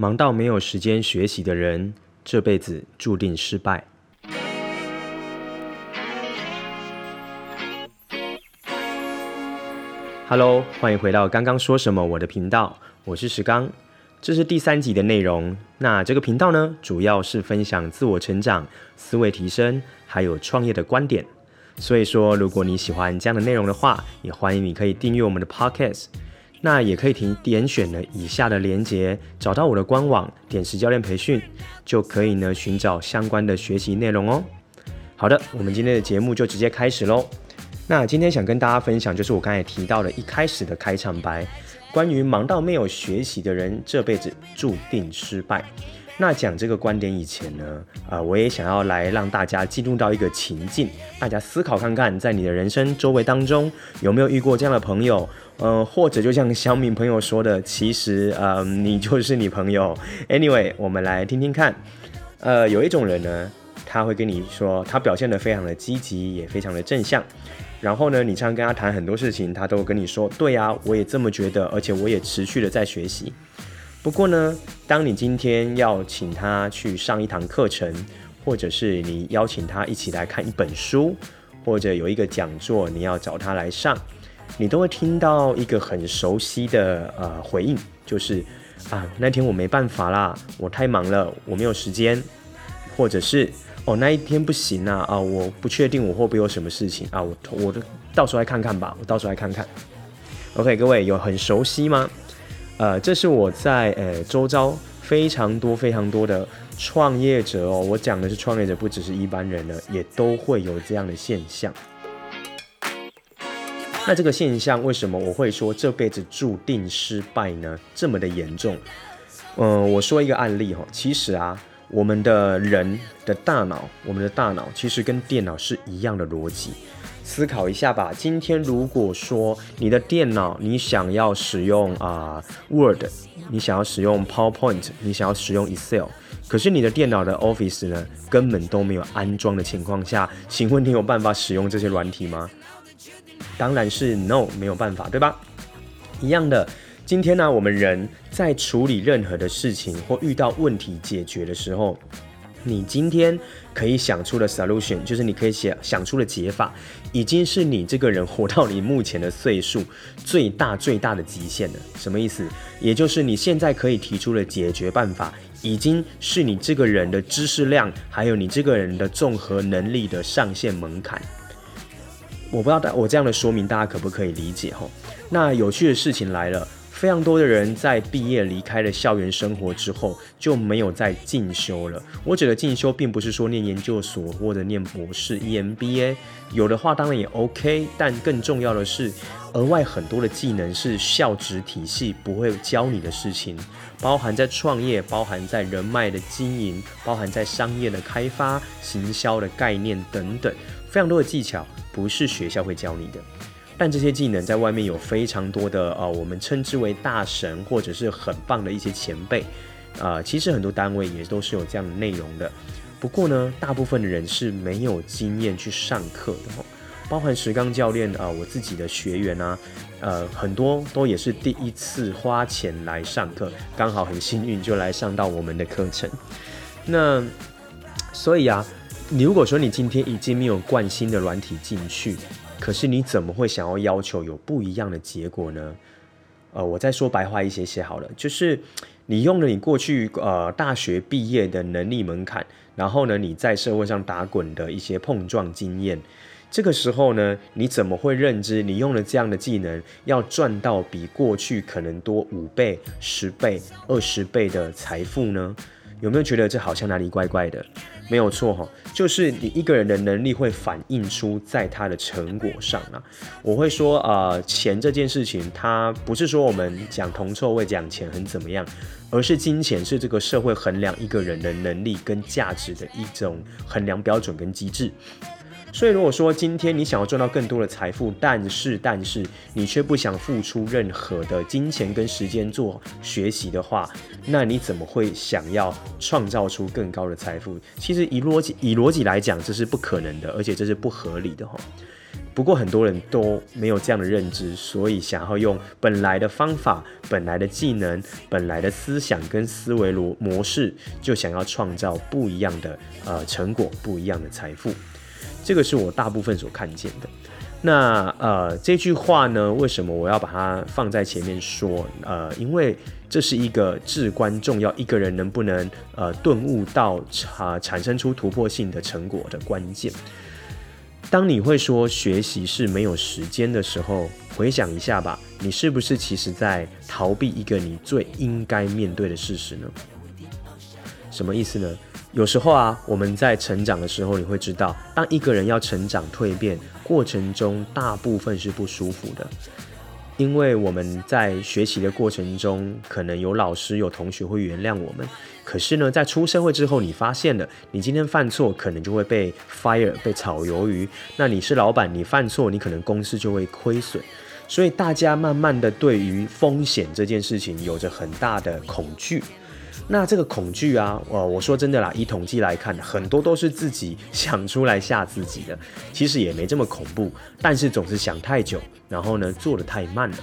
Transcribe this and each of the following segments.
忙到没有时间学习的人，这辈子注定失败。Hello，欢迎回到刚刚说什么我的频道，我是石刚，这是第三集的内容。那这个频道呢，主要是分享自我成长、思维提升，还有创业的观点。所以说，如果你喜欢这样的内容的话，也欢迎你可以订阅我们的 Podcast。那也可以点点选了以下的连接，找到我的官网，点石教练培训，就可以呢寻找相关的学习内容哦。好的，我们今天的节目就直接开始喽。那今天想跟大家分享，就是我刚才提到的一开始的开场白，关于忙到没有学习的人，这辈子注定失败。那讲这个观点以前呢，啊、呃，我也想要来让大家进入到一个情境，大家思考看看，在你的人生周围当中有没有遇过这样的朋友，呃，或者就像小敏朋友说的，其实，呃，你就是你朋友。Anyway，我们来听听看，呃，有一种人呢，他会跟你说，他表现得非常的积极，也非常的正向，然后呢，你常常跟他谈很多事情，他都跟你说，对啊，我也这么觉得，而且我也持续的在学习。不过呢，当你今天要请他去上一堂课程，或者是你邀请他一起来看一本书，或者有一个讲座，你要找他来上，你都会听到一个很熟悉的呃回应，就是啊，那天我没办法啦，我太忙了，我没有时间，或者是哦，那一天不行啊，啊，我不确定我会不会有什么事情啊，我我到时候来看看吧，我到时候来看看。OK，各位有很熟悉吗？呃，这是我在呃周遭非常多非常多的创业者哦，我讲的是创业者，不只是一般人呢，也都会有这样的现象。那这个现象为什么我会说这辈子注定失败呢？这么的严重？嗯、我说一个案例哈，其实啊，我们的人的大脑，我们的大脑其实跟电脑是一样的逻辑。思考一下吧。今天如果说你的电脑你想要使用啊、Word，你想要使用 PowerPoint，你想要使用 Excel，可是你的电脑的 Office 呢根本都没有安装的情况下，请问你有办法使用这些软体吗？当然是 No，没有办法，对吧？一样的，今天呢，我们人在处理任何的事情或遇到问题解决的时候。你今天可以想出的 solution，就是你可以想想出的解法，已经是你这个人活到你目前的岁数最大最大的极限了。什么意思？也就是你现在可以提出的解决办法，已经是你这个人的知识量，还有你这个人的综合能力的上限门槛。我不知道大我这样的说明大家可不可以理解？吼，那有趣的事情来了。非常多的人在毕业离开了校园生活之后就没有再进修了。我指的进修并不是说念研究所或者念博士 EMBA，有的话当然也 OK，但更重要的是额外很多的技能是校职体系不会教你的事情，包含在创业，包含在人脉的经营，包含在商业的开发、行销的概念等等，非常多的技巧不是学校会教你的。但这些技能在外面有非常多的呃，我们称之为大神或者是很棒的一些前辈，啊、其实很多单位也都是有这样的内容的。不过呢，大部分的人是没有经验去上课的哦，包含石刚教练啊、我自己的学员啊，呃，很多都也是第一次花钱来上课，刚好很幸运就来上到我们的课程。那所以啊，你如果说你今天已经没有惯性的软体进去。可是你怎么会想要要求有不一样的结果呢？呃，我再说白话一些些好了，就是你用了你过去呃大学毕业的能力门槛，然后呢你在社会上打滚的一些碰撞经验，这个时候呢你怎么会认知你用了这样的技能要赚到比过去可能多五倍、十倍、二十倍的财富呢？有没有觉得这好像哪里怪怪的？没有错哈，就是你一个人的能力会反映出在他的成果上啊。我会说啊、钱这件事情，它不是说我们讲铜臭味讲钱很怎么样，而是金钱是这个社会衡量一个人的能力跟价值的一种衡量标准跟机制。所以，如果说今天你想要赚到更多的财富，但是但是你却不想付出任何的金钱跟时间做学习的话，那你怎么会想要创造出更高的财富？其实以逻辑以逻辑来讲，这是不可能的，而且这是不合理的哈。不过很多人都没有这样的认知，所以想要用本来的方法、本来的技能、本来的思想跟思维逻模式，就想要创造不一样的呃成果、不一样的财富。这个是我大部分所看见的。那呃这句话呢，为什么我要把它放在前面说？呃，因为这是一个至关重要，一个人能不能呃顿悟到啊、产生出突破性的成果的关键。当你会说学习是没有时间的时候，回想一下吧，你是不是其实在逃避一个你最应该面对的事实呢？什么意思呢？有时候啊，我们在成长的时候，你会知道，当一个人要成长蜕变过程中，大部分是不舒服的，因为我们在学习的过程中，可能有老师、有同学会原谅我们。可是呢，在出社会之后，你发现了，你今天犯错，可能就会被 fire，被炒鱿鱼。那你是老板，你犯错，你可能公司就会亏损。所以大家慢慢的对于风险这件事情有着很大的恐惧。那这个恐惧啊，呃，我说真的啦，以统计来看，很多都是自己想出来吓自己的，其实也没这么恐怖，但是总是想太久，然后呢，做得太慢了。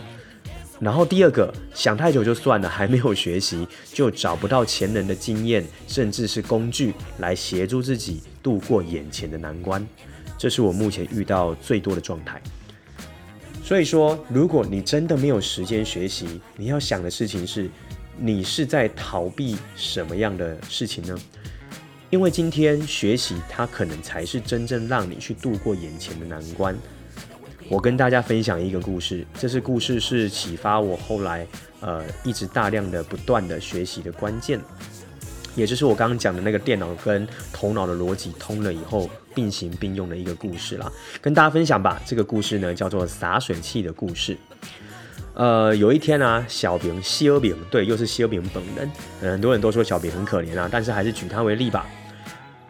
然后第二个，想太久就算了，还没有学习，就找不到前人的经验，甚至是工具来协助自己度过眼前的难关，这是我目前遇到最多的状态。所以说，如果你真的没有时间学习，你要想的事情是。你是在逃避什么样的事情呢？因为今天学习，它可能才是真正让你去度过眼前的难关。我跟大家分享一个故事，这是故事是启发我后来呃一直大量的不断的学习的关键，也就是我刚刚讲的那个电脑跟头脑的逻辑通了以后并行并用的一个故事啦，跟大家分享吧。这个故事呢叫做洒水器的故事。呃，有一天啊，小饼西尔饼，对，又是西尔饼本人。很多人都说小饼很可怜啊，但是还是举他为例吧。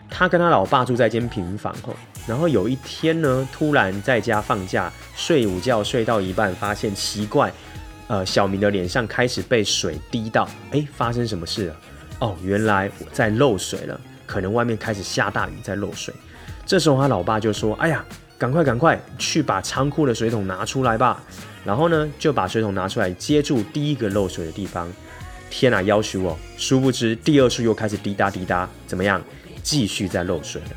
他跟他老爸住在一间平房后，然后有一天呢，突然在家放假睡午觉，睡到一半，发现奇怪，呃，小明的脸上开始被水滴到，哎，发生什么事了？哦，原来在漏水了，可能外面开始下大雨，在漏水。这时候他老爸就说：“哎呀，赶快赶快去把仓库的水桶拿出来吧。”然后呢，就把水桶拿出来接住第一个漏水的地方。天哪，夭寿哦！殊不知第二处又开始滴答滴答，怎么样？继续在漏水了。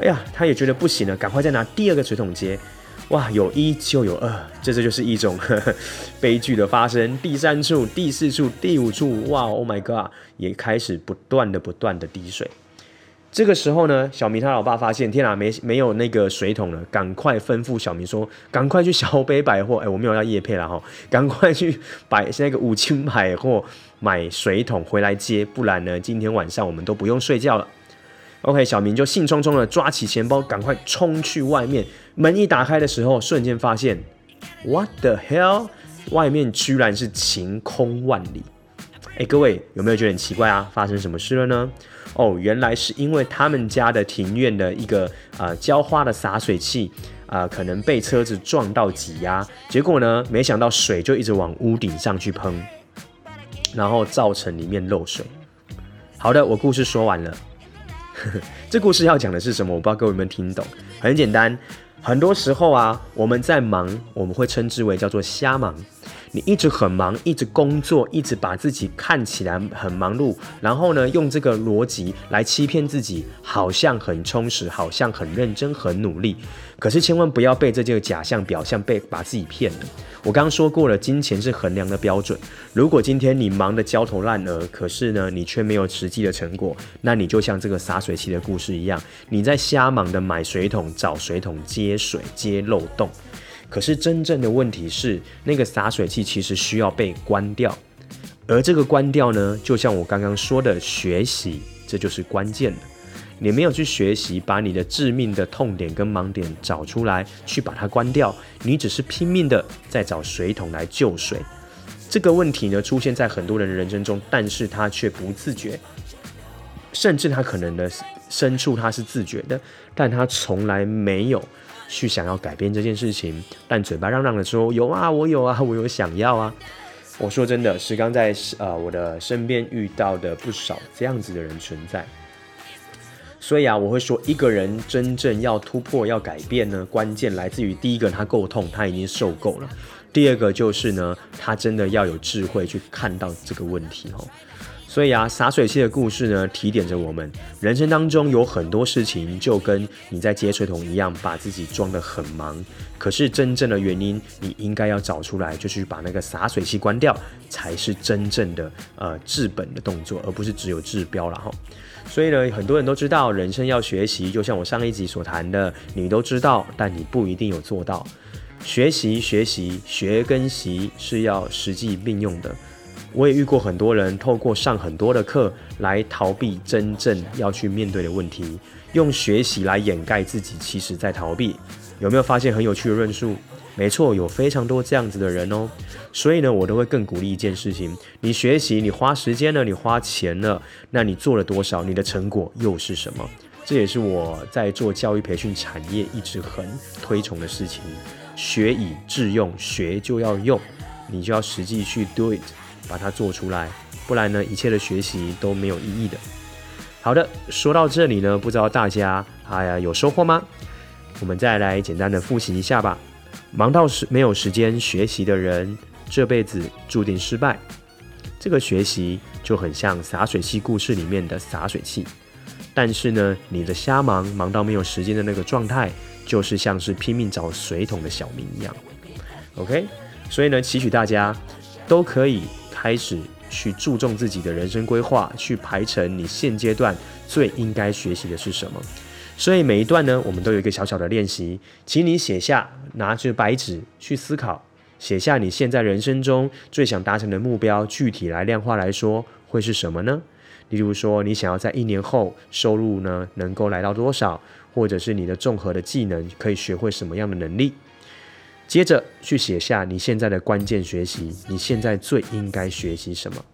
哎呀，他也觉得不行了，赶快再拿第二个水桶接。哇，有一就有二，这这就是一种呵 呵悲剧的发生。第三处、第四处、第五处，哇，Oh my God，也开始不断的、不断的滴水。这个时候呢，小明他老爸发现，天啊，没没有那个水桶了，赶快吩咐小明说，赶快去小北百货，哎，我没有要业配了哈，赶快去百那个五金百货买水桶回来接，不然呢，今天晚上我们都不用睡觉了。OK，小明就兴冲冲的抓起钱包，赶快冲去外面。门一打开的时候，瞬间发现，What the hell？外面居然是晴空万里。哎，各位有没有觉得很奇怪啊？发生什么事了呢？哦，原来是因为他们家的庭院的一个呃浇花的洒水器啊、可能被车子撞到挤压，结果呢，没想到水就一直往屋顶上去喷，然后造成里面漏水。好的，我故事说完了。这故事要讲的是什么？我不知道各位有没有听懂。很简单，很多时候啊，我们在忙，我们会称之为叫做瞎忙。你一直很忙，一直工作，一直把自己看起来很忙碌，然后呢，用这个逻辑来欺骗自己，好像很充实，好像很认真、很努力。可是千万不要被这个假象、表象被把自己骗了。我刚刚说过了，金钱是衡量的标准。如果今天你忙得焦头烂额，可是呢，你却没有实际的成果，那你就像这个洒水器的故事一样，你在瞎忙的买水桶、找水桶接水、接漏洞。可是真正的问题是，那个洒水器其实需要被关掉，而这个关掉呢，就像我刚刚说的，学习，这就是关键了。你没有去学习，把你的致命的痛点跟盲点找出来，去把它关掉，你只是拼命的在找水桶来救水。这个问题呢，出现在很多人的人生中，但是他却不自觉，甚至他可能的深处他是自觉的，但他从来没有。去想要改变这件事情，但嘴巴嚷嚷的说有啊，我有啊，我有想要啊。我说真的，是刚在呃我的身边遇到的不少这样子的人存在。所以啊，我会说，一个人真正要突破、要改变呢，关键来自于第一个，他够痛，他已经受够了；第二个就是呢，他真的要有智慧去看到这个问题哦。所以啊，洒水器的故事呢，提点着我们，人生当中有很多事情就跟你在接水桶一样，把自己装得很忙。可是真正的原因，你应该要找出来，就去把那个洒水器关掉，才是真正的呃治本的动作，而不是只有治标了哈。所以呢，很多人都知道，人生要学习，就像我上一集所谈的，你都知道，但你不一定有做到。学习，学习，学跟习是要实际并用的。我也遇过很多人透过上很多的课来逃避真正要去面对的问题，用学习来掩盖自己其实在逃避。有没有发现很有趣的论述？没错，有非常多这样子的人哦。所以呢，我都会更鼓励一件事情：你学习，你花时间了，你花钱了，那你做了多少？你的成果又是什么？这也是我在做教育培训产业一直很推崇的事情。学以致用，学就要用，你就要实际去 do it。把它做出来，不然呢，一切的学习都没有意义的。好的，说到这里呢，不知道大家哎呀有收获吗？我们再来简单的复习一下吧。忙到时没有时间学习的人，这辈子注定失败。这个学习就很像洒水器故事里面的洒水器，但是呢，你的瞎忙忙到没有时间的那个状态，就是像是拼命找水桶的小明一样。OK，所以呢，期许大家都可以。开始去注重自己的人生规划，去排成你现阶段最应该学习的是什么。所以每一段呢，我们都有一个小小的练习，请你写下，拿着白纸去思考，写下你现在人生中最想达成的目标，具体来量化来说会是什么呢？例如说，你想要在一年后收入呢能够来到多少，或者是你的综合的技能可以学会什么样的能力。接着去写下你现在的关键学习，你现在最应该学习什么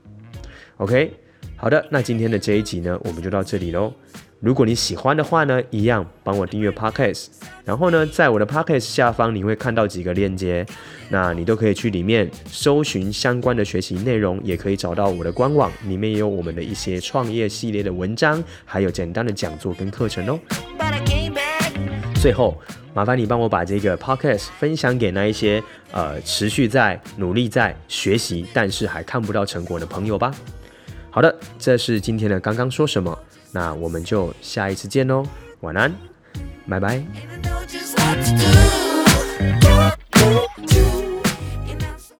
？OK，好的，那今天的这一集呢，我们就到这里喽。如果你喜欢的话呢，一样帮我订阅 Podcast，然后呢，在我的 Podcast 下方你会看到几个链接，那你都可以去里面搜寻相关的学习内容，也可以找到我的官网，里面也有我们的一些创业系列的文章，还有简单的讲座跟课程哦。最后。麻烦你帮我把这个 podcast 分享给那一些呃持续在努力在学习，但是还看不到成果的朋友吧。好的，这是今天的刚刚说什么，那我们就下一次见喽，晚安，拜拜。